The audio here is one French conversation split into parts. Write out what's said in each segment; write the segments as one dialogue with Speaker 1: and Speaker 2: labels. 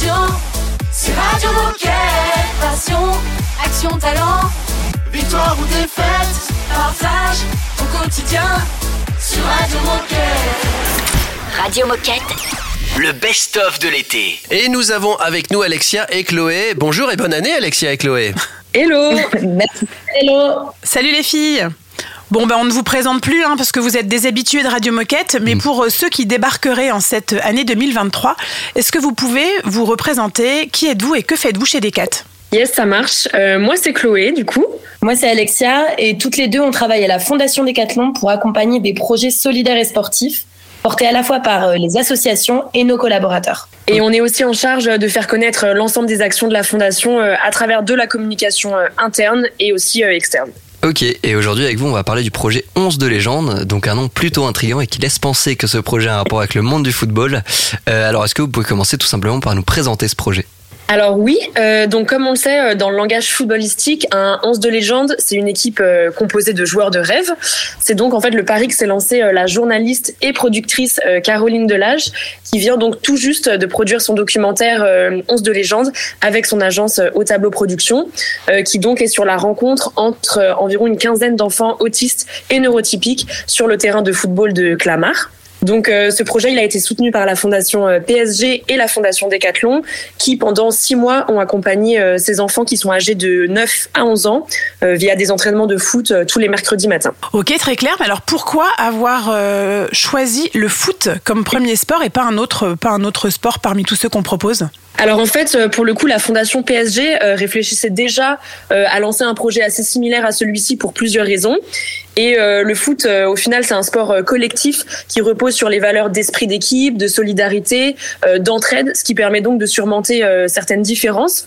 Speaker 1: radio, c'est Radio Moquette. Passion, action, talent, victoire ou défaite, partage au quotidien sur Radio Moquette.
Speaker 2: Radio Moquette.
Speaker 3: Le best-of de l'été.
Speaker 4: Et nous avons avec nous Alexia et Chloé. Bonjour et bonne année Alexia et Chloé.
Speaker 5: Hello
Speaker 6: Merci. Hello.
Speaker 5: Salut les filles Bon, ben, on ne vous présente plus hein, parce que vous êtes des habitués de Radio Moquette, mais
Speaker 4: Mm.
Speaker 5: pour euh, ceux qui débarqueraient en cette année 2023, est-ce que vous pouvez vous représenter? Qui êtes-vous et que faites-vous chez Decat?
Speaker 6: Yes, ça marche. Euh, moi, c'est Chloé, du coup.
Speaker 7: Moi, c'est Alexia et toutes les deux, on travaille à la Fondation Décathlon pour accompagner des projets solidaires et sportifs portés à la fois par euh, les associations et nos collaborateurs.
Speaker 6: Et on est aussi en charge de faire connaître l'ensemble des actions de la Fondation à travers de la communication interne et aussi externe.
Speaker 3: Ok, et aujourd'hui avec vous, on va parler du projet 11 de légende, donc un nom plutôt intriguant et qui laisse penser que ce projet a un rapport avec le monde du football. Euh, alors, est-ce que vous pouvez commencer tout simplement par nous présenter ce projet?
Speaker 6: Alors oui, euh, donc comme on le sait euh, dans le langage footballistique, un 11 de légende, c'est une équipe euh, composée de joueurs de rêve. C'est donc en fait le pari que s'est lancé euh, la journaliste et productrice euh, Caroline Delage, qui vient donc tout juste de produire son documentaire euh, 11 de légende avec son agence euh, Au Tableau Production, euh, qui donc est sur la rencontre entre euh, environ une quinzaine d'enfants autistes et neurotypiques sur le terrain de football de Clamart. Donc euh, ce projet il a été soutenu par la fondation euh, PSG et la fondation Decathlon qui pendant six mois ont accompagné euh, ces enfants qui sont âgés de 9 à 11 ans via des entraînements de foot tous les mercredis matins.
Speaker 5: Ok, très clair. Alors pourquoi avoir choisi le foot comme premier sport et pas un autre, pas un autre sport parmi tous ceux qu'on propose?
Speaker 6: Alors en fait, euh, pour le coup, la fondation PSG euh, réfléchissait déjà euh, à lancer un projet assez similaire à celui-ci pour plusieurs raisons. Et le foot, au final, c'est un sport collectif qui repose sur les valeurs d'esprit d'équipe, de solidarité, d'entraide, ce qui permet donc de surmonter certaines différences.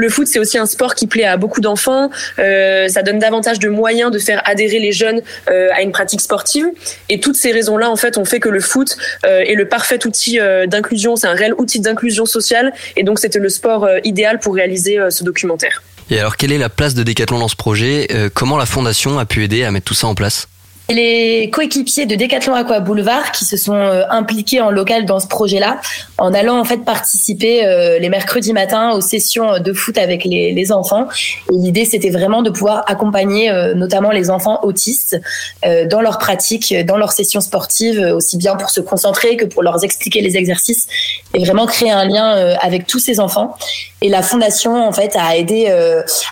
Speaker 6: Le foot, c'est aussi un sport qui plaît à beaucoup d'enfants. Euh, ça donne davantage de moyens de faire adhérer les jeunes euh, à une pratique sportive. Et toutes ces raisons-là, en fait, ont fait que le foot euh, est le parfait outil d'inclusion. C'est un réel outil d'inclusion sociale. Et donc, c'était le sport idéal pour réaliser ce documentaire.
Speaker 3: Et alors, quelle est la place de Decathlon dans ce projet? Comment la fondation a pu aider à mettre tout ça en place?
Speaker 7: Les coéquipiers de Décathlon Aqua Boulevard qui se sont euh, impliqués en local dans ce projet-là, en allant en fait participer euh, les mercredis matins aux sessions de foot avec les, enfants. Et l'idée, c'était vraiment de pouvoir accompagner euh, notamment les enfants autistes dans leurs pratiques, dans leurs sessions sportives, aussi bien pour se concentrer que pour leur expliquer les exercices et vraiment créer un lien avec tous ces enfants. Et la fondation, en fait, a aidé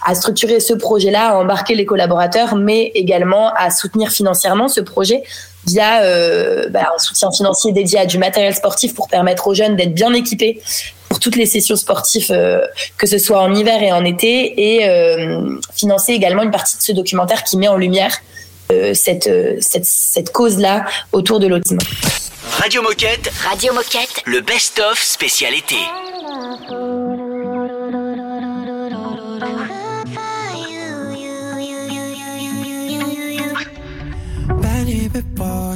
Speaker 7: à structurer ce projet-là, à embarquer les collaborateurs, mais également à soutenir financièrement ce projet via euh, bah, un soutien financier dédié à du matériel sportif pour permettre aux jeunes d'être bien équipés pour toutes les sessions sportives, euh, que ce soit en hiver et en été, et euh, financer également une partie de ce documentaire qui met en lumière euh, cette, euh, cette, cette cause-là autour de l'autisme.
Speaker 2: Radio Moquette. Radio Moquette. Le best-of spécial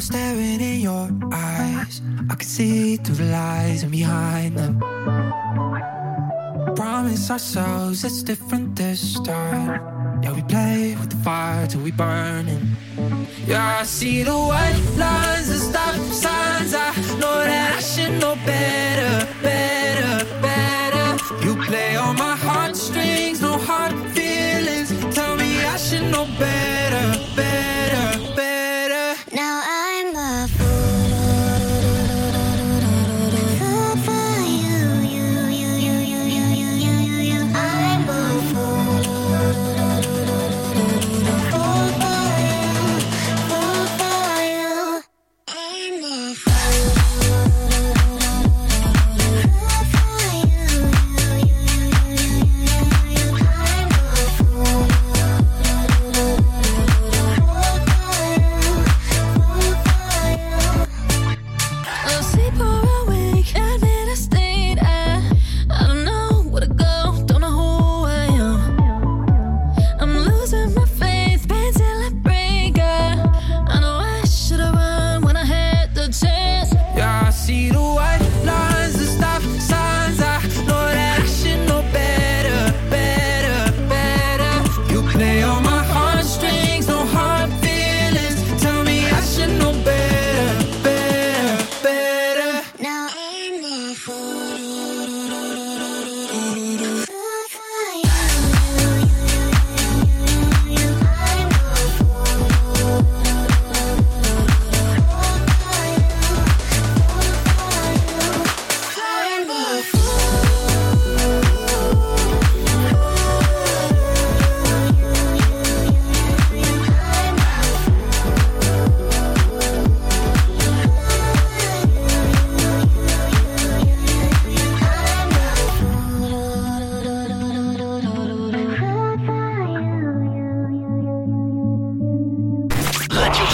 Speaker 8: staring in your eyes. I can see through the lies and behind them. Promise ourselves it's different this time. Yeah, we play with the fire till we burn it. Yeah, I see the white lines and stop signs. I know that I should know better, better, better. You play on my heartstrings, no hard feelings. Tell me I should know better, better,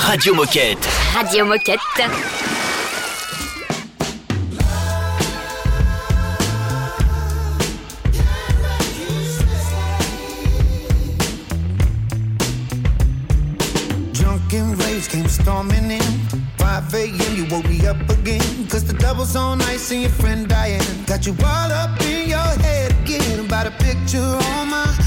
Speaker 2: Radio Moquette.
Speaker 9: Radio Moquette.
Speaker 10: Drunken rage came storming in. 5 a.m. you woke me up again. Cause the devil's on ice and your friend Diane got you all up in your head again. About a picture on my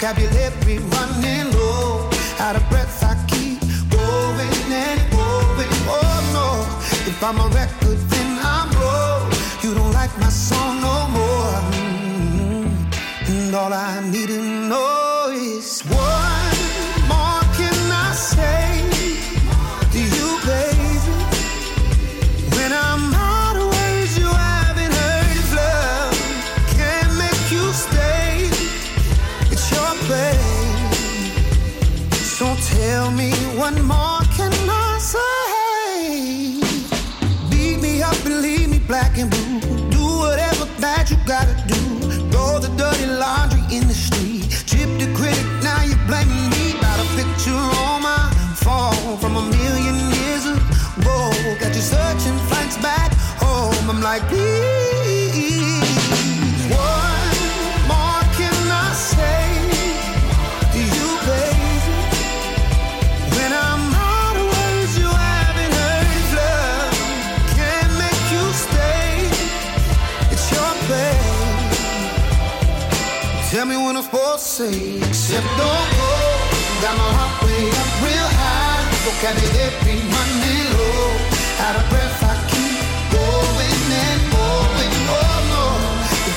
Speaker 10: vocabulary running low. Out of breath, I keep going and going. Oh no, if I'm a record, then I'm broke. You don't like my song no more. Mm -hmm. And all I need to know. back home. I'm like, please, what more can I say to you, baby? When I'm out of words, you haven't heard love. Can't make you stay. It's your. Tell me when I'm supposed to say, except don't go. Got my heart way up real high. Tocare every ti, low. out of breath.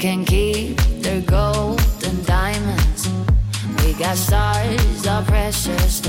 Speaker 11: can keep their gold and diamonds. We got stars, our precious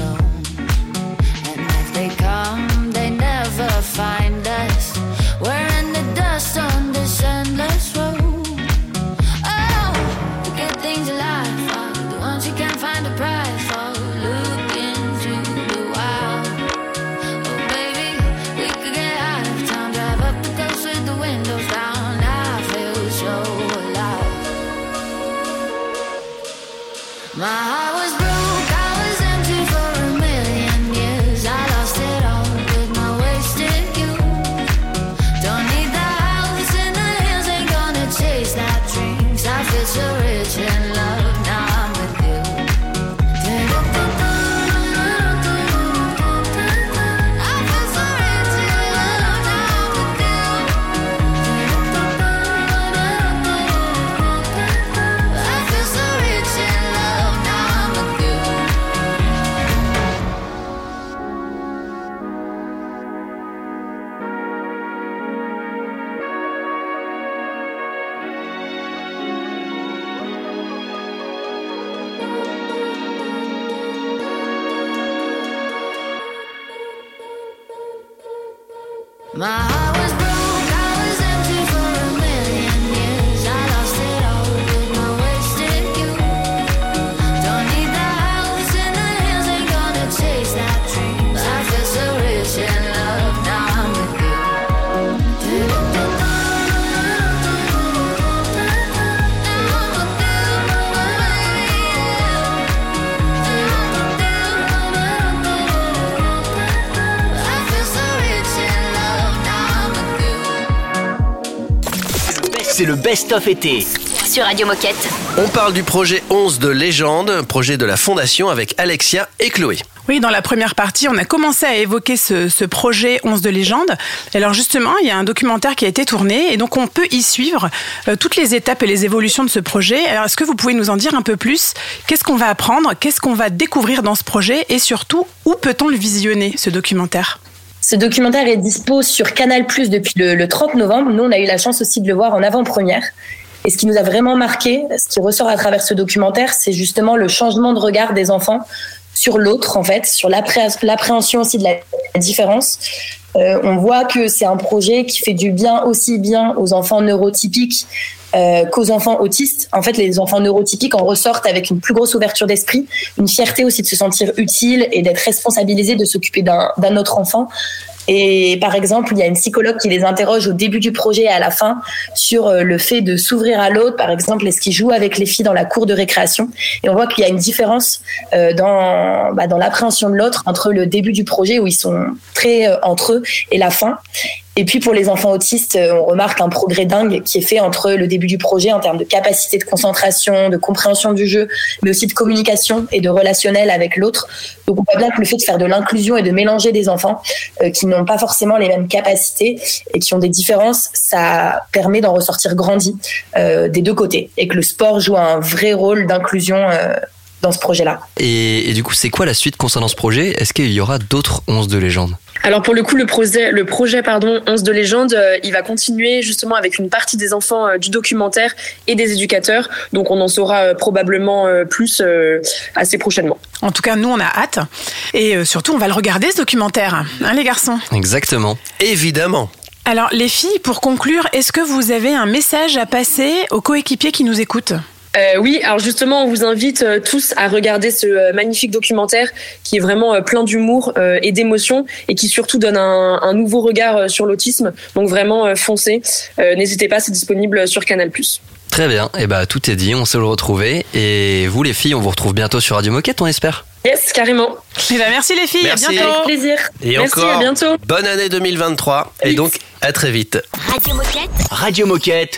Speaker 2: C'est le best-of été.
Speaker 1: Sur Radio Moquette.
Speaker 4: On parle du projet 11 de légende, projet de la Fondation avec Alexia et Chloé.
Speaker 5: Oui, dans la première partie, on a commencé à évoquer ce, ce projet 11 de légende. Alors justement, il y a un documentaire qui a été tourné et donc on peut y suivre euh, toutes les étapes et les évolutions de ce projet. Alors est-ce que vous pouvez nous en dire un peu plus? Qu'est-ce qu'on va apprendre? Qu'est-ce qu'on va découvrir dans ce projet? Et surtout, où peut-on le visionner, ce documentaire?
Speaker 7: Ce documentaire est dispo sur Canal Plus depuis le, le 30 novembre. Nous, on a eu la chance aussi de le voir en avant-première. Et ce qui nous a vraiment marqué, ce qui ressort à travers ce documentaire, c'est justement le changement de regard des enfants sur l'autre, en fait, sur l'appré- l'appréhension aussi de la différence. Euh, on voit que c'est un projet qui fait du bien aussi bien aux enfants neurotypiques euh, qu'aux enfants autistes. En fait, les enfants neurotypiques en ressortent avec une plus grosse ouverture d'esprit, une fierté aussi de se sentir utile et d'être responsabilisé de s'occuper d'un autre enfant. Et par exemple, il y a une psychologue qui les interroge au début du projet et à la fin sur euh, le fait de s'ouvrir à l'autre. Par exemple, est-ce qu'ils jouent avec les filles dans la cour de récréation? Et on voit qu'il y a une différence euh, dans, bah, dans l'appréhension de l'autre entre le début du projet où ils sont très entre eux et la fin. Et puis pour les enfants autistes, euh, on remarque un progrès dingue qui est fait entre le début du projet en termes de capacité de concentration, de compréhension du jeu, mais aussi de communication et de relationnel avec l'autre. Donc on voit bien que le fait de faire de l'inclusion et de mélanger des enfants euh, qui n'ont pas forcément les mêmes capacités et qui ont des différences, ça permet d'en ressortir grandi euh, des deux côtés et que le sport joue un vrai rôle d'inclusion dans ce projet-là.
Speaker 3: Et, et du coup, c'est quoi la suite concernant ce projet? Est-ce qu'il y aura d'autres 11 de légende?
Speaker 6: Alors pour le coup, le projet, le projet pardon, 11 de légende, euh, il va continuer justement avec une partie des enfants euh, du documentaire et des éducateurs. Donc on en saura euh, probablement euh, plus euh, assez prochainement.
Speaker 5: En tout cas, nous, on a hâte. Et euh, surtout, on va le regarder, ce documentaire. Hein, les garçons?
Speaker 3: Exactement.
Speaker 4: Évidemment.
Speaker 5: Alors, les filles, pour conclure, est-ce que vous avez un message à passer aux coéquipiers qui nous écoutent?
Speaker 6: Euh, oui, alors justement, on vous invite euh, tous à regarder ce euh, magnifique documentaire qui est vraiment euh, plein d'humour euh, et d'émotion et qui surtout donne un, un nouveau regard euh, sur l'autisme. Donc vraiment, euh, foncez. Euh, N'hésitez pas, c'est disponible sur Canal+.
Speaker 3: Très bien. Et bah, tout est dit. On sait le retrouver. Et vous, les filles, on vous retrouve bientôt sur Radio Moquette, on espère.
Speaker 6: Yes, carrément.
Speaker 5: Eh ben, merci les filles,
Speaker 4: Merci.
Speaker 5: à bientôt.
Speaker 7: Avec plaisir.
Speaker 4: Et
Speaker 6: Merci,
Speaker 4: encore,
Speaker 6: à bientôt.
Speaker 4: bonne année 2023. Et donc, à très vite.
Speaker 1: Radio Moquette.
Speaker 2: Radio Moquette.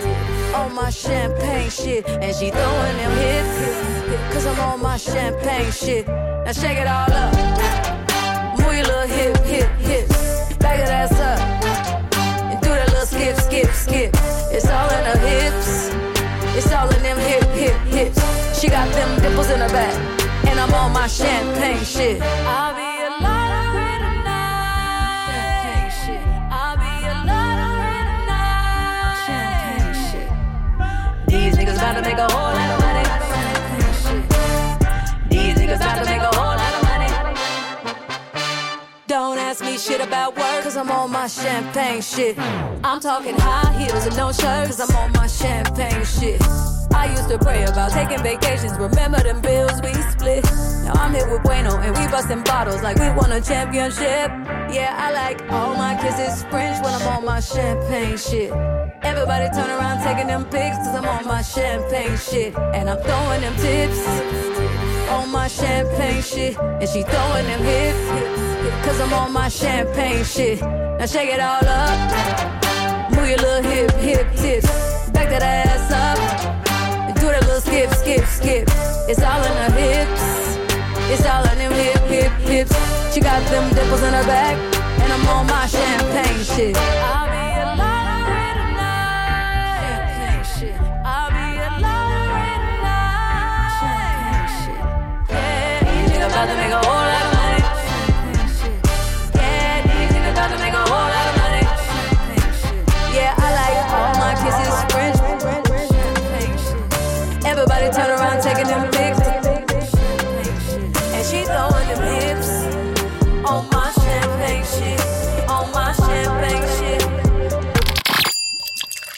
Speaker 9: on my champagne shit. And she throwing them hips cause I'm on my champagne shit. Now shake it all up. Move your little hip, hip, hips. Back that ass up and do that little skip, skip, skip. It's all in her hips. It's all in them hip, hip, hips. She got them dimples in her back, and I'm on my champagne shit. I'll be about to make a whole lot of money. These niggas about to make a whole lot of money. Don't ask me shit about work, cause I'm on my champagne shit. I'm talking high heels and no shirt, cause I'm on my champagne shit. I used to pray about taking vacations, remember them bills we split. Now I'm here with Bueno and we busting bottles like we won a championship. Yeah, I like all my kisses French when I'm on my champagne shit. Everybody turn around taking them pics, cause I'm on my champagne shit. And I'm throwing them tips on my champagne shit. And she throwing them hips, cause I'm on my champagne shit. Now shake it all up. Move your little hip, hip tips. Back that ass up. Do that little skip, skip, skip. It's all in her hips. It's all in them hip, hip, hips. She got them dimples in her back. And I'm on my champagne shit. I'll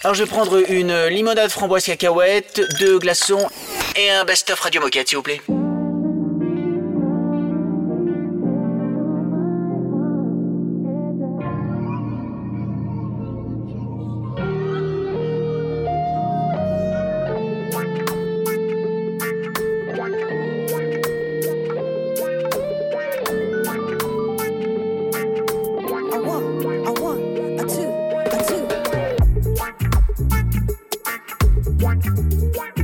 Speaker 12: Alors je vais prendre une limonade framboise cacahuète, deux glaçons et un best-of radio moquette s'il vous plaît.
Speaker 13: one, one.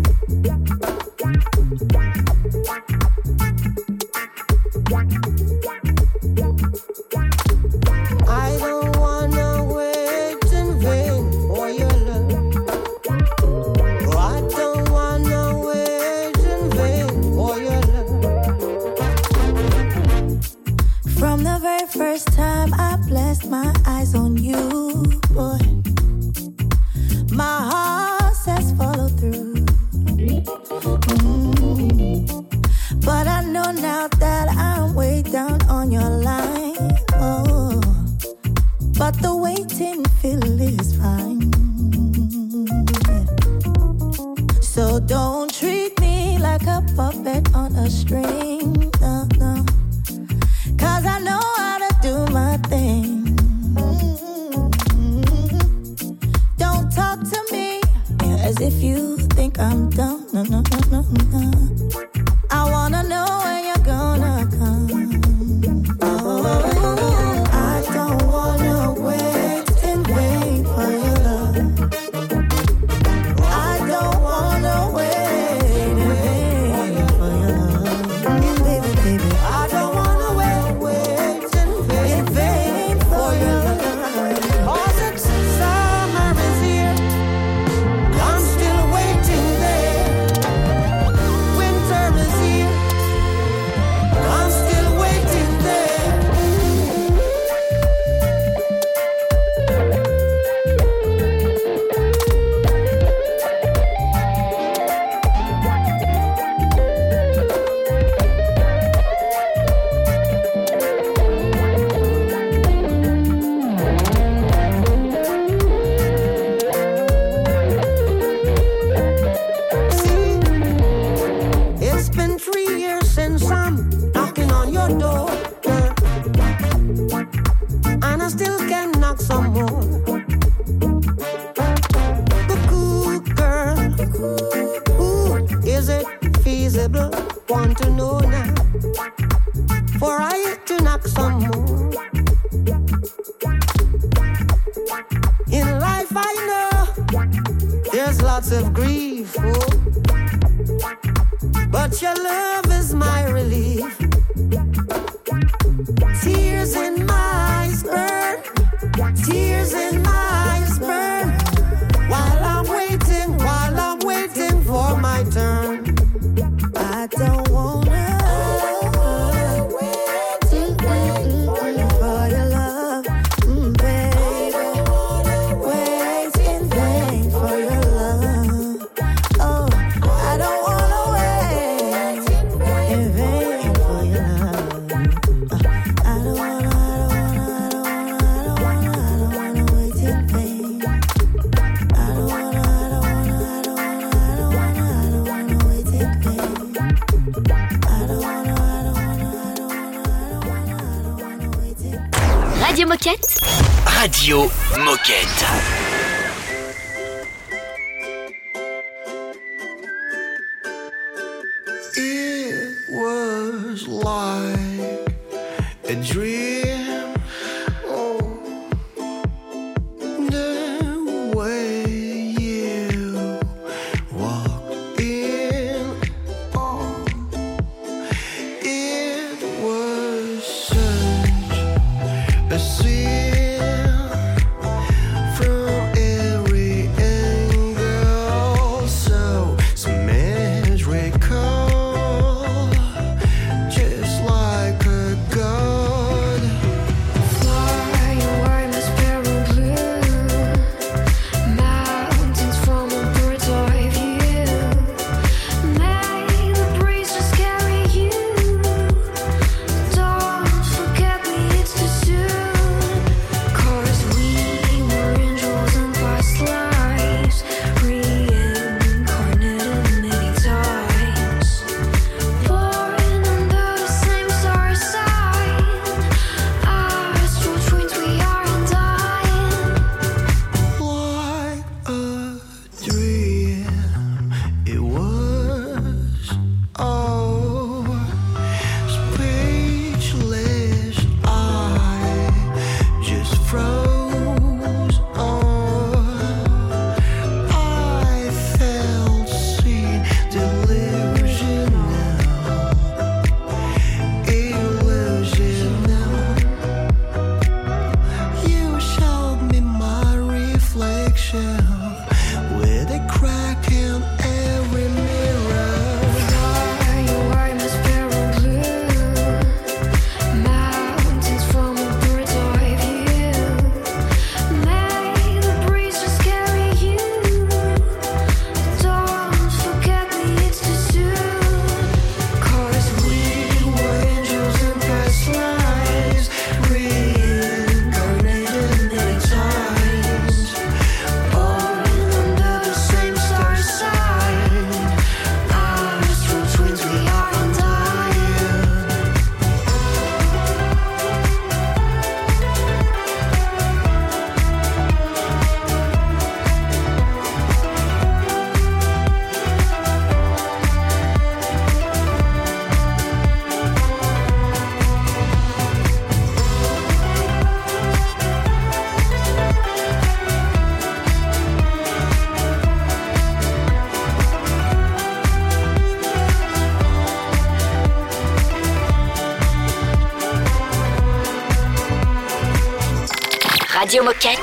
Speaker 1: Radio Moquette.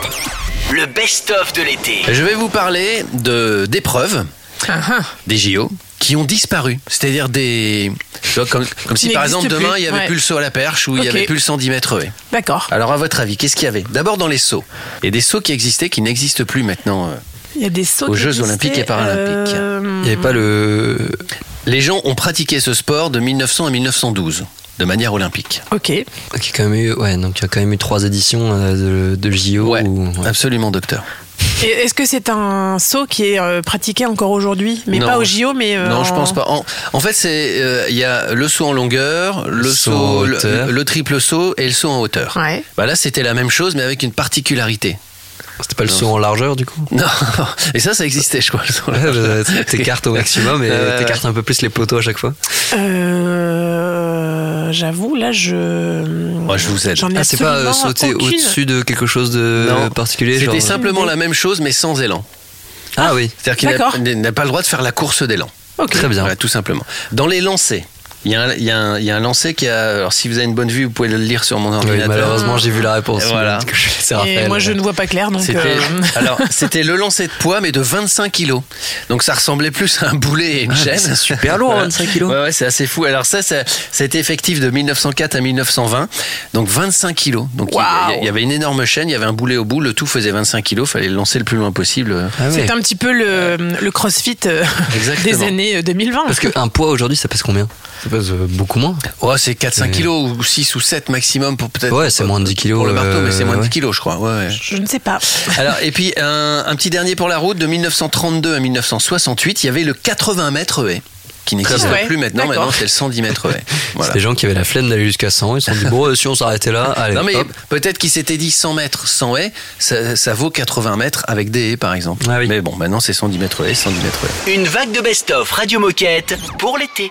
Speaker 14: Le best-of de l'été.
Speaker 4: Je vais vous parler de d'épreuves des JO qui ont disparu. C'est-à-dire des. vois, comme, comme si par exemple demain il n'y avait
Speaker 5: ouais.
Speaker 4: plus le saut à la perche ou il n'y avait plus le 110 mètres haies.
Speaker 5: D'accord.
Speaker 4: Alors à votre avis, qu'est-ce qu'il y avait? D'abord dans les sauts. Il y a des sauts qui existaient qui n'existent plus maintenant. euh.
Speaker 5: Il y a des sauts
Speaker 4: Aux Jeux
Speaker 5: existaient,
Speaker 4: Olympiques et Paralympiques.
Speaker 5: euh,
Speaker 3: Il n'y avait pas le.
Speaker 4: Les gens ont pratiqué ce sport de 1900 à 1912 de manière olympique.
Speaker 5: Ok.
Speaker 3: Qui a quand même eu, ouais, donc il y a quand même eu trois éditions euh, de, de JO.
Speaker 4: Ouais,
Speaker 3: ouais.
Speaker 4: absolument, docteur.
Speaker 5: Est-ce que c'est un saut qui est euh, pratiqué encore aujourd'hui? Mais
Speaker 4: Non.
Speaker 5: pas au JO, mais. euh,
Speaker 4: Non, je
Speaker 5: en-
Speaker 4: pense pas. En, en fait, c'est euh, il y a le saut en longueur, le
Speaker 3: Saut
Speaker 4: saut,
Speaker 3: en
Speaker 4: le,
Speaker 3: hauteur.
Speaker 4: le triple saut et le saut en hauteur.
Speaker 5: Ouais.
Speaker 4: Bah là, c'était la même chose, mais avec une particularité.
Speaker 3: C'était pas le saut en largeur du coup
Speaker 4: Non, et ça, ça existait, je crois. largeur.
Speaker 3: bah, T'écartes au maximum et t'écartes un peu plus les poteaux à chaque fois.
Speaker 5: Euh, J'avoue, là, je.
Speaker 4: Moi, je vous aide.
Speaker 5: J'en ai
Speaker 3: Ah, c'est pas euh, sauter
Speaker 5: aucune.
Speaker 3: au-dessus de quelque chose de
Speaker 4: Non.
Speaker 3: particulier
Speaker 4: C'était
Speaker 3: genre...
Speaker 4: simplement la même chose, mais sans élan.
Speaker 3: Ah oui,
Speaker 4: C'est-à-dire qu'il n'a- pas le droit de faire la course d'élan.
Speaker 5: Ok.
Speaker 3: très bien.
Speaker 4: Voilà, tout simplement. Dans les lancers, il y, a un- il y a un- il y a un lancer qui a. Alors, si vous avez une bonne vue, vous pouvez le lire sur mon
Speaker 3: Oui,
Speaker 4: ordinateur.
Speaker 3: malheureusement, j'ai vu la réponse.
Speaker 4: Et voilà.
Speaker 3: Que je- c'est
Speaker 5: Et moi, je ne vois pas clair, donc.
Speaker 4: C'était
Speaker 5: euh,
Speaker 4: alors c'était le lancer de poids mais de 25 kilos. Donc ça ressemblait plus à un boulet et une
Speaker 3: Ah,
Speaker 4: chaîne.
Speaker 3: c'est super lourd, 25 kilos.
Speaker 4: Ouais, ouais, c'est assez fou. Alors ça, ça, ça a été effectif de 1904 à 1920. Donc 25 kilos. Donc il y-
Speaker 5: Waouh.
Speaker 4: il y, avait une énorme chaîne, il y avait un boulet au bout, le tout faisait 25 kilos. Fallait le lancer le plus loin possible.
Speaker 3: Ah ouais.
Speaker 5: C'est un petit peu le, le crossfit euh,
Speaker 4: Exactement.
Speaker 5: des années euh, 2020.
Speaker 3: Parce qu'un poids aujourd'hui, ça pèse combien? Pèse euh, beaucoup moins.
Speaker 4: Ouais, c'est 4-5
Speaker 3: C'est-
Speaker 4: kilos ou 6 ou 7 maximum pour peut-être.
Speaker 3: Ouais, c'est moins de 10 kilos,
Speaker 4: Pour le marteau, mais c'est moins de 10
Speaker 3: euh,
Speaker 4: kilos, je crois. Ouais, ouais.
Speaker 5: Je ne sais pas.
Speaker 4: Alors, et puis un, un petit dernier pour la route, de 1932 à 1968, il y avait le 80 mètres haie, qui n'existe plus maintenant, maintenant c'est le 110 mètres. Voilà.
Speaker 3: C'est des gens qui avaient la flemme d'aller jusqu'à 100. Ils se sont dit, bon, euh, si on s'arrêtait là, allez.
Speaker 4: Non mais
Speaker 3: hop.
Speaker 4: peut-être qu'il s'était dit 100 mètres sans haie, ça, ça vaut 80 mètres avec des haies par exemple.
Speaker 3: Ah oui.
Speaker 4: Mais bon, maintenant c'est 110 mètres haie, 110 mètres haie.
Speaker 14: Une vague de best-of Radio Moquette pour l'été.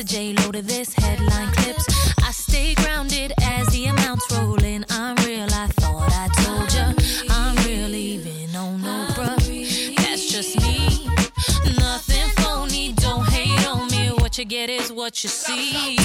Speaker 15: To J Lo to this headline clips. I stay grounded as the amounts roll in. I'm real, I thought I told ya. I'm real, even on no bruh. That's just me. Nothing phony, don't hate on me. What you get is what you see.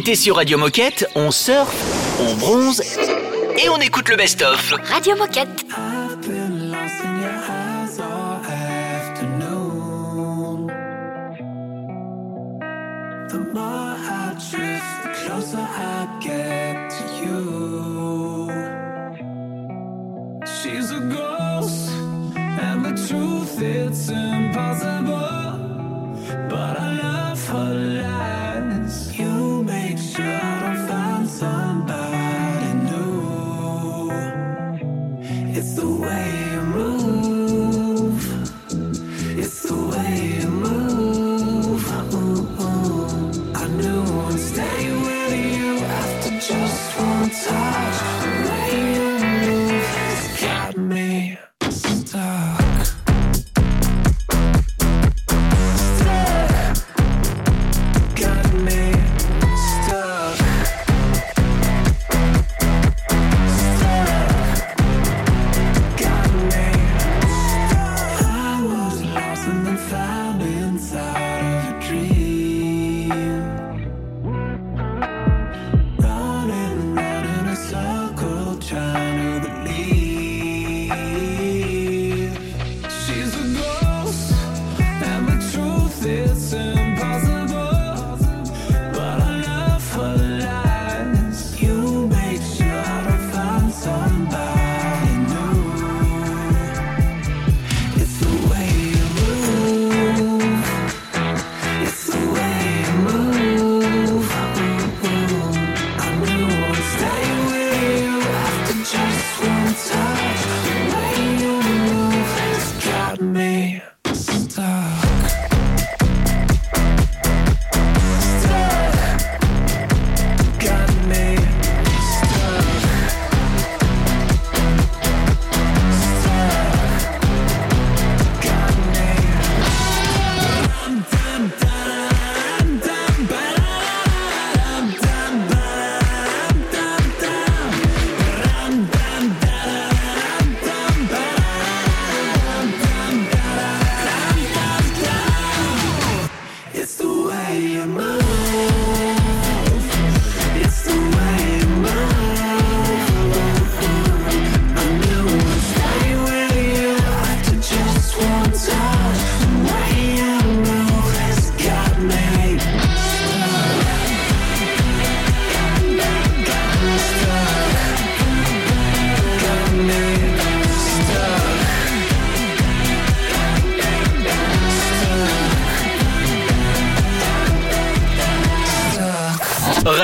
Speaker 2: L'été sur Radio Moquette, on surfe, on bronze et on écoute le best-of.
Speaker 1: Radio Moquette.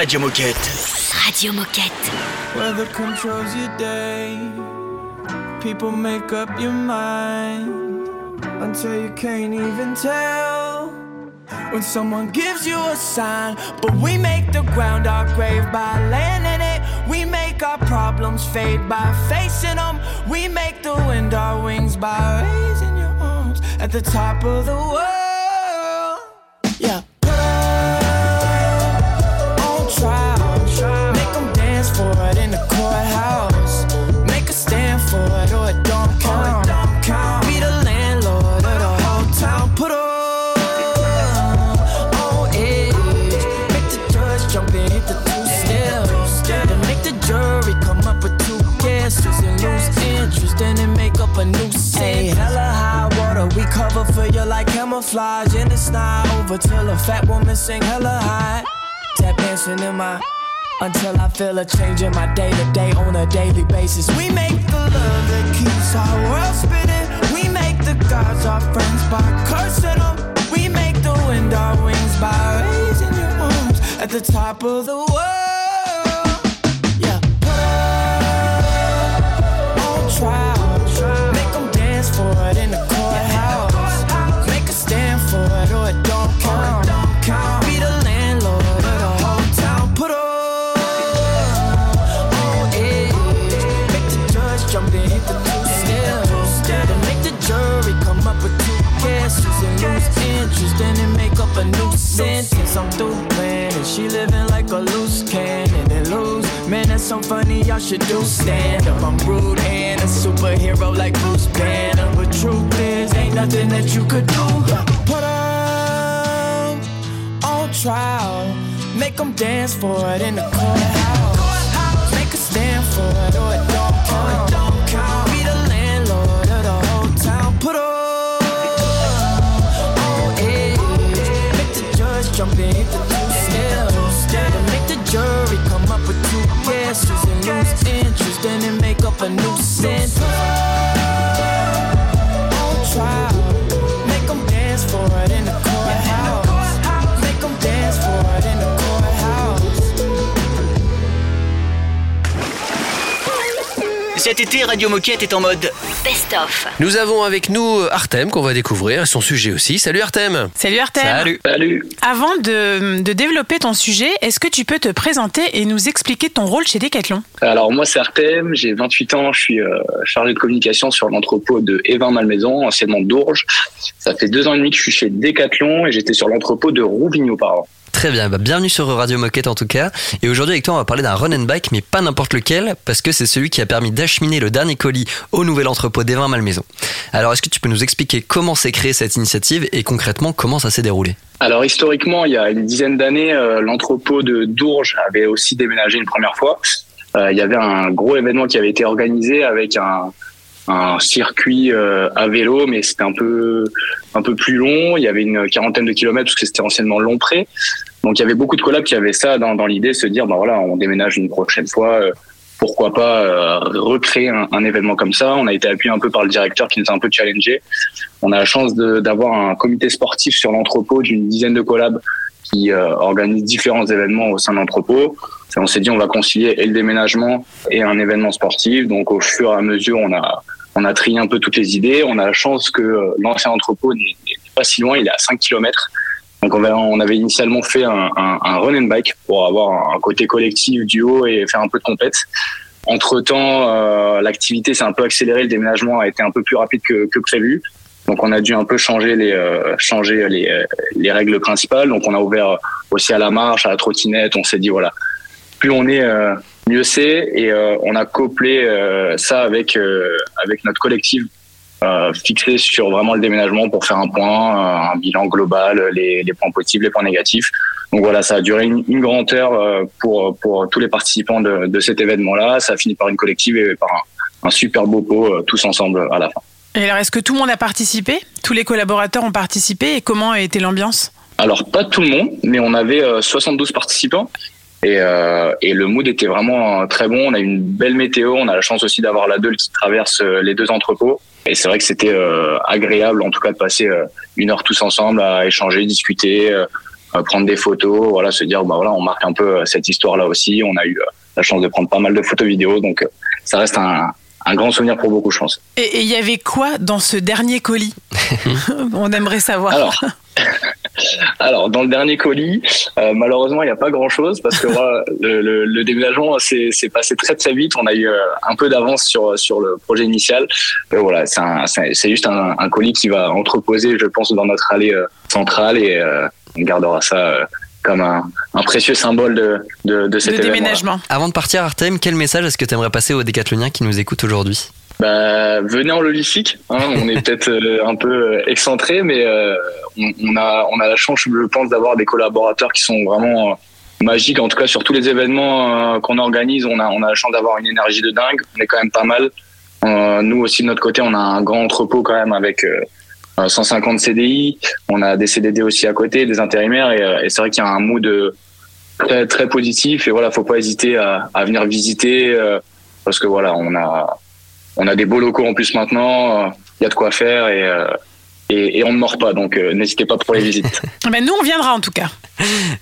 Speaker 2: Radio Moquette.
Speaker 1: Radio Moquette.
Speaker 8: Weather controls your day. People make up your mind until you can't even tell. When someone gives you a sign, but we make the ground our grave by laying in it. We make our problems fade by facing them. We make the wind our wings by raising your arms at the top of the world. Cover for you like camouflage. And it's not over till a fat woman sing hella high. Tap dancing in my until I feel a change in my day to day on a daily basis. We make the love that keeps our world spinning. We make the gods our friends by cursing them. We make the wind our wings by raising your arms at the top of the world. Then they make up a new sentence. I'm through planning. She living like a loose cannon and lose. Man, that's so funny. Y'all should do stand up. I'm rude and a superhero like Bruce Banner. But truth is, ain't nothing that you could do. Put 'em on trial. Make them dance for it in the courthouse.
Speaker 2: Cet été, Radio Moquette est en mode
Speaker 1: Best-of.
Speaker 4: Nous avons avec nous Artem qu'on va découvrir son sujet aussi. Salut Artem.
Speaker 5: Salut Artem.
Speaker 3: Salut.
Speaker 16: Salut.
Speaker 5: Avant de, de développer ton sujet, est-ce que tu peux te présenter et nous expliquer ton rôle chez Decathlon?
Speaker 16: Alors moi c'est Artem, j'ai 28 ans, je suis euh, chargé de communication sur l'entrepôt de Evin Malmaison, anciennement d'Ourges. Ça fait deux ans et demi que je suis chez Decathlon et j'étais sur l'entrepôt de Rouvigny auparavant.
Speaker 3: Très bien, bah, bienvenue sur Radio Moquette en tout cas. Et aujourd'hui avec toi on va parler d'un run and bike mais pas n'importe lequel parce que c'est celui qui a permis d'acheminer le dernier colis au nouvel entrepôt d'Evin Malmaison. Alors est-ce que tu peux nous expliquer comment s'est créée cette initiative et concrètement comment ça s'est déroulé?
Speaker 16: Alors historiquement, il y a une dizaine d'années, euh, l'entrepôt de Dourges avait aussi déménagé une première fois. Euh, il y avait un gros événement qui avait été organisé avec un, un circuit euh, à vélo, mais c'était un peu un peu plus long. Il y avait une quarantaine de kilomètres parce que c'était anciennement Longpré. Donc il y avait beaucoup de collabs qui avaient ça dans, dans l'idée se dire, ben voilà, on déménage une prochaine fois. euh, pourquoi pas euh, recréer un, un événement comme ça On a été appuyé un peu par le directeur qui nous a un peu challengé. On a la chance d'avoir un comité sportif sur l'entrepôt d'une dizaine de collabs qui euh, organise différents événements au sein de l'entrepôt. On s'est dit on va concilier et le déménagement et un événement sportif. Donc au fur et à mesure, on a on a trié un peu toutes les idées. On a la chance que euh, l'ancien entrepôt n'est pas si loin, il est à 5 kilomètres. Donc on avait, initialement fait un, un, un run and bike pour avoir un côté collectif, duo et faire un peu de compète. Entre temps, l'activité s'est un peu accélérée, le déménagement a été un peu plus rapide que, prévu. Donc on a dû un peu changer les euh, changer les, euh, les règles principales. Donc on a ouvert aussi à la marche, à la trottinette. On s'est dit voilà, plus on est, euh, mieux c'est. Et euh, on a couplé euh, ça avec euh, avec notre collectif fixé sur vraiment le déménagement pour faire un point, un bilan global, les, les points positifs, les points négatifs. Donc voilà, ça a duré une, une grande heure pour pour tous les participants de, de cet événement-là. Ça a fini par une collective et par un, un super beau pot tous ensemble à la fin.
Speaker 5: Et alors, est-ce que tout le monde a participé? Tous les collaborateurs ont participé? Et comment a été l'ambiance?
Speaker 16: Alors pas tout le monde, mais on avait euh, 72 participants. Et, euh, et le mood était vraiment euh, très bon. On a eu une belle météo. On a la chance aussi d'avoir la Deule qui traverse euh, les deux entrepôts. Et c'est vrai que c'était euh, agréable, en tout cas, de passer euh, une heure tous ensemble à échanger, discuter, prendre des photos, voilà, se dire, bah voilà, on marque un peu cette histoire-là aussi. On a eu euh, la chance de prendre pas mal de photos vidéos, donc euh, ça reste un, un grand souvenir pour beaucoup, je pense.
Speaker 5: Et et il y avait quoi dans ce dernier colis? On aimerait savoir.
Speaker 16: Alors, Alors, dans le dernier colis, euh, malheureusement, il n'y a pas grand-chose parce que voilà, le, le, le déménagement s'est passé très très vite. On a eu euh, un peu d'avance sur sur le projet initial. Mais voilà, c'est un- c'est c'est juste un, un colis qui va entreposer, je pense, dans notre allée euh, centrale et euh, on gardera ça euh, comme un, un précieux symbole de, de, de cet événement.
Speaker 3: Avant de partir, Artem, quel message est-ce que tu aimerais passer aux décathloniens qui nous écoutent aujourd'hui?
Speaker 16: Bah, venez en logistique. Hein, on est peut-être euh, un peu euh, excentré, mais euh, on, a on a la chance, je pense, d'avoir des collaborateurs qui sont vraiment euh, magiques. En tout cas, sur tous les événements qu'on organise, on a on a la chance d'avoir une énergie de dingue. On est quand même pas mal. Nous aussi de notre côté, on a un grand entrepôt quand même avec euh, euh, 150 CDI. On a des CDD aussi à côté, des intérimaires, et, et c'est vrai qu'il y a un mood très très positif. Et voilà, faut pas hésiter à, à venir visiter parce que voilà, on a on a des beaux locaux en plus maintenant. Il y a de quoi faire et, euh, et, et on ne mord pas. Donc euh, n'hésitez pas pour les visites.
Speaker 5: Ben, nous, on viendra en tout cas.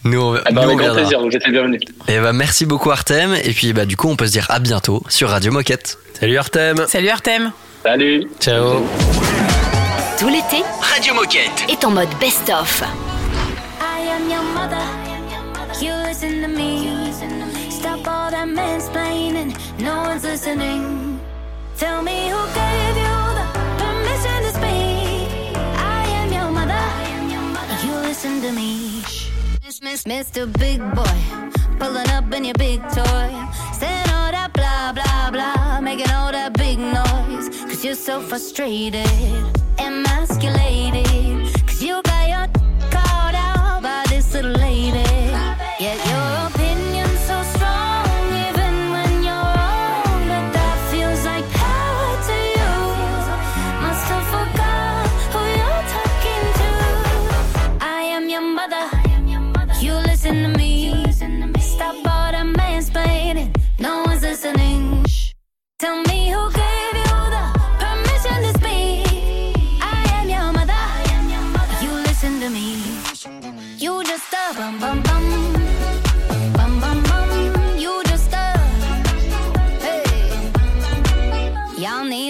Speaker 3: Nous, on,
Speaker 16: Ah bah,
Speaker 3: nous,
Speaker 16: avec
Speaker 3: on
Speaker 16: grand plaisir, vous êtes les bienvenus.
Speaker 3: Et bah, merci beaucoup Artem. Et puis bah, du coup, on peut se dire à bientôt sur Radio Moquette.
Speaker 4: Salut Artem.
Speaker 5: Salut Artem.
Speaker 16: Salut.
Speaker 4: Ciao.
Speaker 1: Tout l'été,
Speaker 2: Radio Moquette
Speaker 1: est en mode best-of.
Speaker 11: I am your mother. You listen to me. Stop all that mansplaining. No one's listening. Mr. Big Boy, pulling up in your big toy, saying all that blah blah blah, making all that big noise. Cause you're so frustrated, emasculated. Cause you got your called out by this little lady. Yeah, you're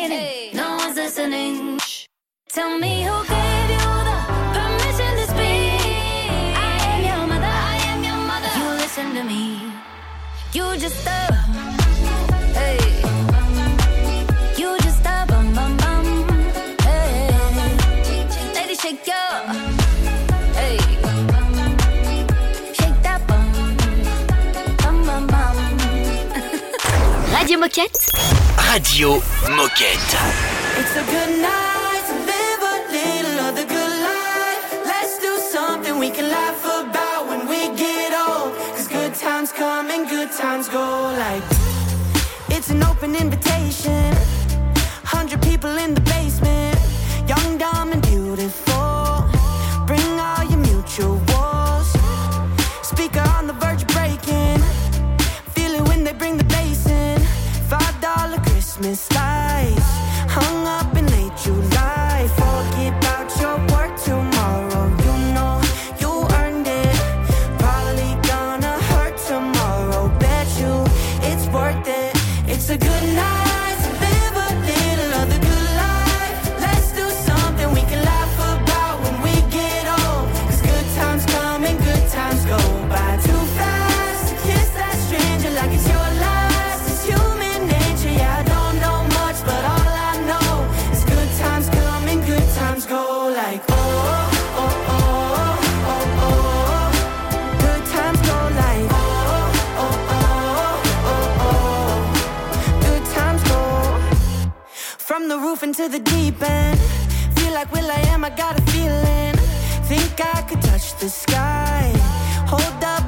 Speaker 11: waiting. Hey. No one's listening. Shh. Tell me who gave you the permission to speak. I am your mother. I am your mother. You listen to me. You just a. Hey. You just a bum bum bum. Hey. Lady, shake your. Hey. Shake that bum. Bum bum bum.
Speaker 1: Radio Moquette.
Speaker 2: Radio Moquette.
Speaker 8: It's a good night to live a little of the good life. Let's do something we can laugh about when we get old. Cause good times come and good times go like it's an open invitation. off into the deep end. Feel like Will I am, I got a feeling. Think I could touch the sky. Hold up.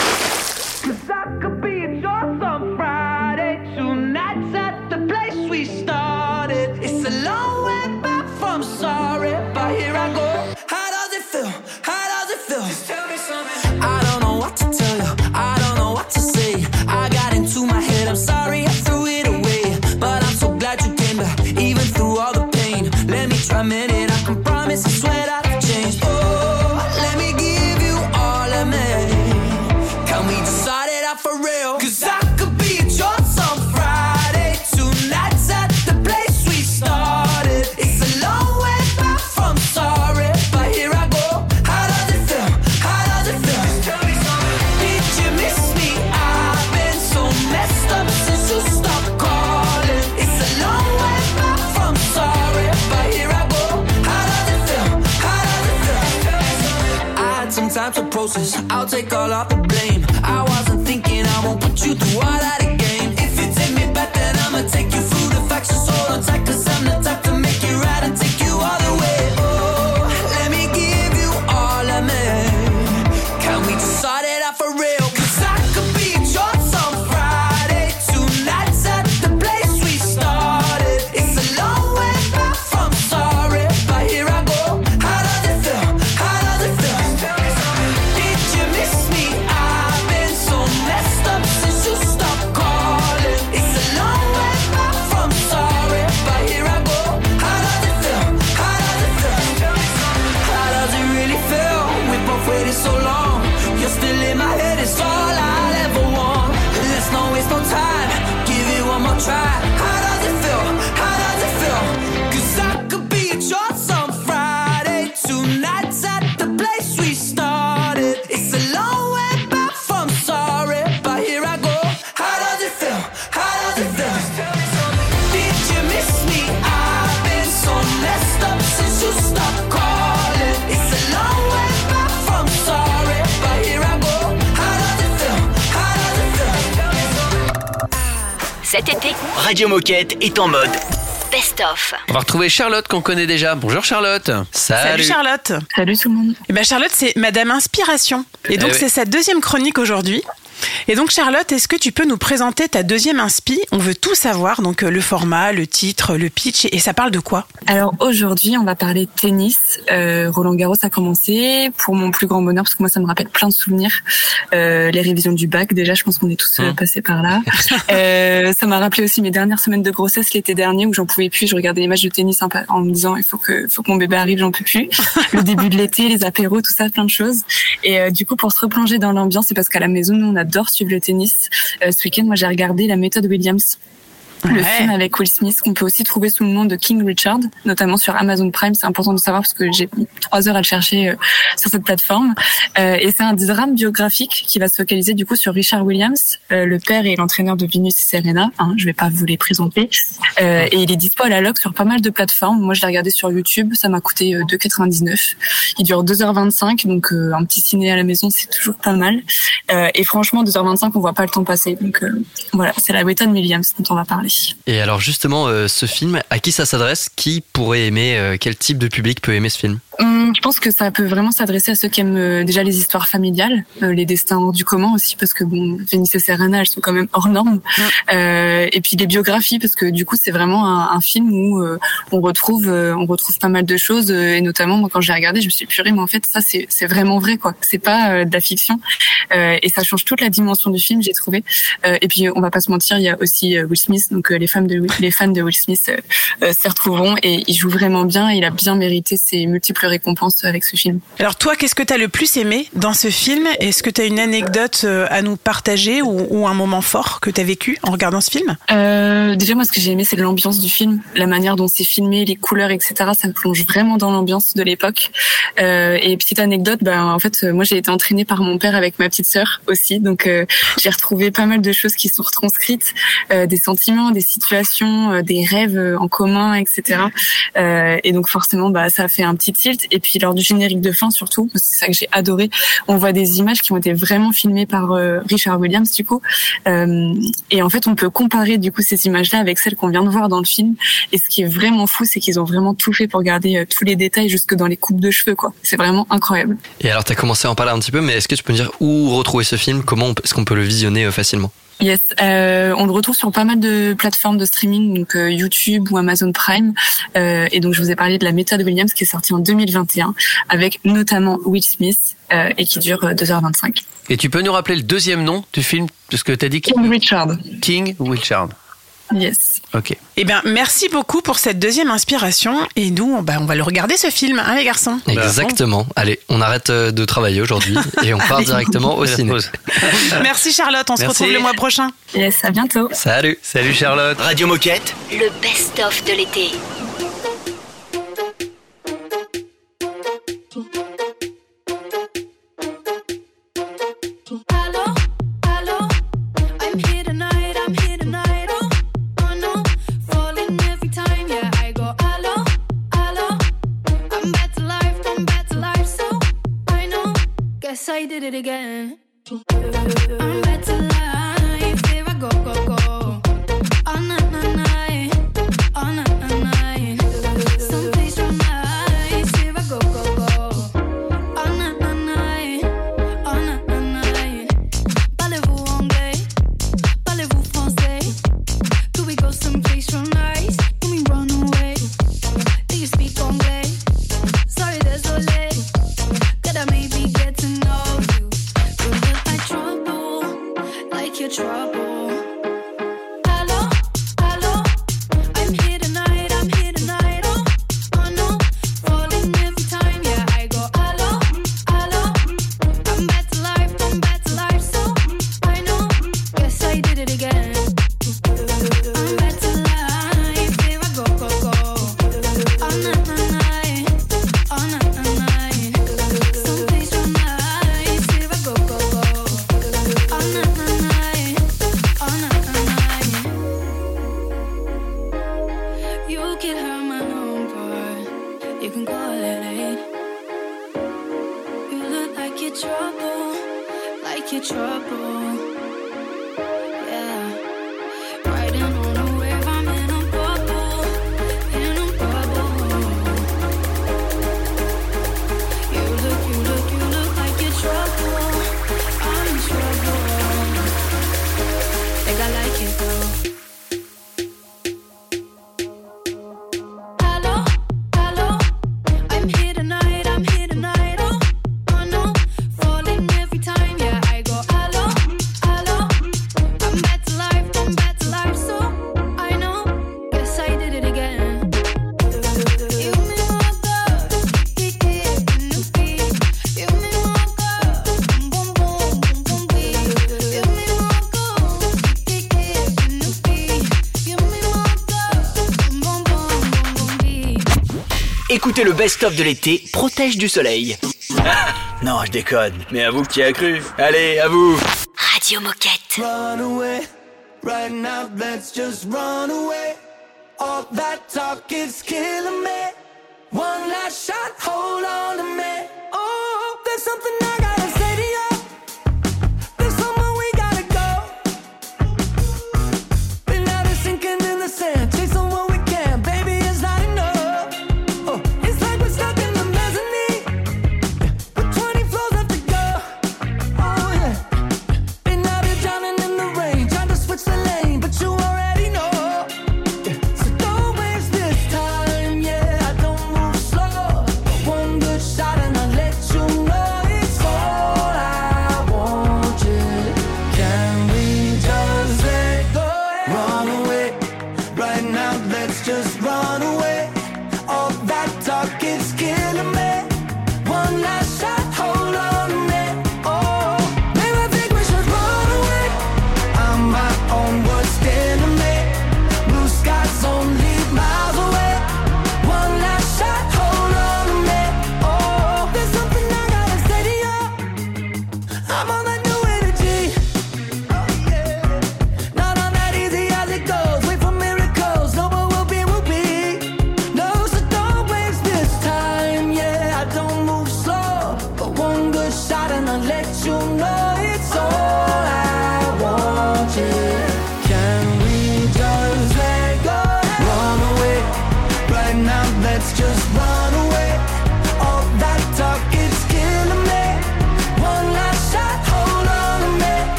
Speaker 2: Est en mode
Speaker 17: best-of.
Speaker 4: On va retrouver Charlotte qu'on connaît déjà. Bonjour Charlotte.
Speaker 5: Salut, Charlotte.
Speaker 18: Salut tout le monde.
Speaker 5: Eh ben Charlotte, c'est Madame Inspiration. Et donc
Speaker 4: Eh oui.
Speaker 5: c'est sa deuxième chronique aujourd'hui. Et donc Charlotte, est-ce que tu peux nous présenter ta deuxième inspi? On veut tout savoir, donc euh, le format, le titre, le pitch, et ça parle de quoi?
Speaker 18: Alors aujourd'hui, on va parler de tennis. Euh, Roland Garros a commencé pour mon plus grand bonheur parce que moi, ça me rappelle plein de souvenirs. Euh, les révisions du bac, déjà, je pense qu'on est tous euh, passés par là. Euh, ça m'a rappelé aussi mes dernières semaines de grossesse l'été dernier où j'en pouvais plus. Je regardais les matchs de tennis en, me disant il faut que, faut que mon bébé arrive, j'en peux plus. Le début de l'été, les apéros, tout ça, plein de choses. Et du coup, pour se replonger dans l'ambiance, c'est parce qu'à la maison, nous, on adore suivre le tennis. Euh, ce week-end, moi, j'ai regardé la méthode Williams. Le
Speaker 5: Ouais.
Speaker 18: film avec Will Smith qu'on peut aussi trouver sous le nom de King Richard, notamment sur Amazon Prime. C'est important de savoir parce que j'ai mis trois heures à le chercher euh, sur cette plateforme. Euh, et c'est un drame biographique qui va se focaliser du coup sur Richard Williams, euh, le père et l'entraîneur de Venus et Serena. Hein, je vais pas vous les présenter. Euh, et il est dispo à la log sur pas mal de plateformes. Moi, je l'ai regardé sur YouTube. Ça m'a coûté euh, 2,99. Il dure 2h25, donc euh, un petit ciné à la maison, c'est toujours pas mal. Euh, et franchement, 2h25, on voit pas le temps passer. Donc euh, voilà, c'est la méthode Williams dont on va parler.
Speaker 3: Et alors justement, euh, ce film, à qui ça s'adresse? Qui pourrait aimer euh, Quel type de public peut aimer ce film?
Speaker 18: Hum, Je pense que ça peut vraiment s'adresser à ceux qui aiment euh, déjà les histoires familiales, euh, les destins hors du commun aussi, parce que bon, Vénice et Serena, elles sont quand même hors normes. Euh, et puis les biographies, parce que du coup, c'est vraiment un, un film où euh, on retrouve, euh, on retrouve pas mal de choses, euh, et notamment moi, quand j'ai regardé, je me suis dit, purée, mais en fait, ça c'est c'est vraiment vrai, quoi. C'est pas euh, de la fiction, Euh, et ça change toute la dimension du film, j'ai trouvé. Euh, et puis, on va pas se mentir, il y a aussi Will Smith, donc euh, les fans de Will- les fans de Will Smith s'y retrouveront, et il joue vraiment bien, et il a bien mérité ses multiples récompenses avec ce film.
Speaker 5: Alors toi, qu'est-ce que tu as le plus aimé dans ce film? Est-ce que tu as une anecdote euh, à nous partager ou, ou un moment fort que tu as vécu en regardant ce film?
Speaker 18: Euh, déjà, moi, ce que j'ai aimé, c'est l'ambiance du film, la manière dont c'est filmé, les couleurs, etc. Ça me plonge vraiment dans l'ambiance de l'époque. Euh, et petite anecdote, ben, en fait, moi, j'ai été entraînée par mon père avec ma petite sœur aussi, donc euh, j'ai retrouvé pas mal de choses qui sont retranscrites, des sentiments, des situations, des rêves en commun, etc. Et donc, forcément, bah, ça a fait un petit Et puis, lors du générique de fin, surtout, c'est ça que j'ai adoré. On voit des images qui ont été vraiment filmées par euh, Richard Williams, du coup. Euh, et en fait, on peut comparer du coup ces images-là avec celles qu'on vient de voir dans le film. Et ce qui est vraiment fou, c'est qu'ils ont vraiment tout fait pour garder euh, tous les détails jusque dans les coupes de cheveux, quoi. C'est vraiment incroyable.
Speaker 3: Et alors, tu as commencé à en parler un petit peu, mais est-ce que tu peux me dire où retrouver ce film? Comment est-ce qu'on peut le visionner facilement?
Speaker 18: Yes, euh, on le retrouve sur pas mal de plateformes de streaming, donc euh, YouTube ou Amazon Prime. Euh, et donc je vous ai parlé de la méthode Williams qui est sortie en 2021, avec notamment Will Smith euh, et qui dure euh, 2h25.
Speaker 4: Et tu peux nous rappeler le deuxième nom du film? Parce que tu as dit
Speaker 18: King Richard.
Speaker 4: King Richard.
Speaker 18: Yes.
Speaker 4: Ok.
Speaker 5: Eh bien, merci beaucoup pour cette deuxième inspiration. Et nous, on- bah, on va le regarder ce film, hein, les garçons
Speaker 3: Exactement. Allez, on arrête euh, de travailler aujourd'hui et on part
Speaker 5: Allez.
Speaker 3: directement au ciné.
Speaker 5: Merci Charlotte, on se retrouve le mois prochain.
Speaker 18: Yes, à bientôt.
Speaker 3: Salut.
Speaker 4: Salut Charlotte.
Speaker 2: Radio Moquette.
Speaker 17: Le best-of de l'été.
Speaker 19: Again.
Speaker 2: Écoutez le best-of de l'été, protège du soleil. Ah, non, je déconne, mais à vous qui a cru. Allez, à vous.
Speaker 1: Radio Moquette.
Speaker 13: Run away, right now, let's just run away. All that talk is killing me. One last shot, hold on to me. Oh, there's something
Speaker 1: else.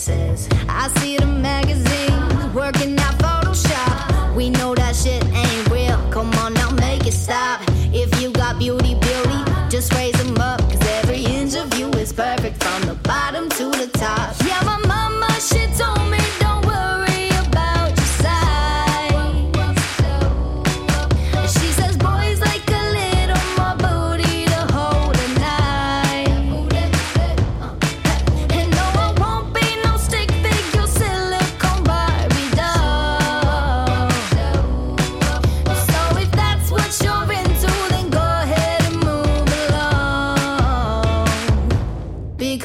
Speaker 11: faces. I see the magazine working out Photoshop. We know that shit ain't real. Come on now, make it stop. If you got beauty, beauty, just raise them up. Cause every inch of you is perfect from the bottom to the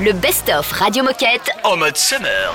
Speaker 17: Le best-of Radio Moquette
Speaker 2: En mode summer.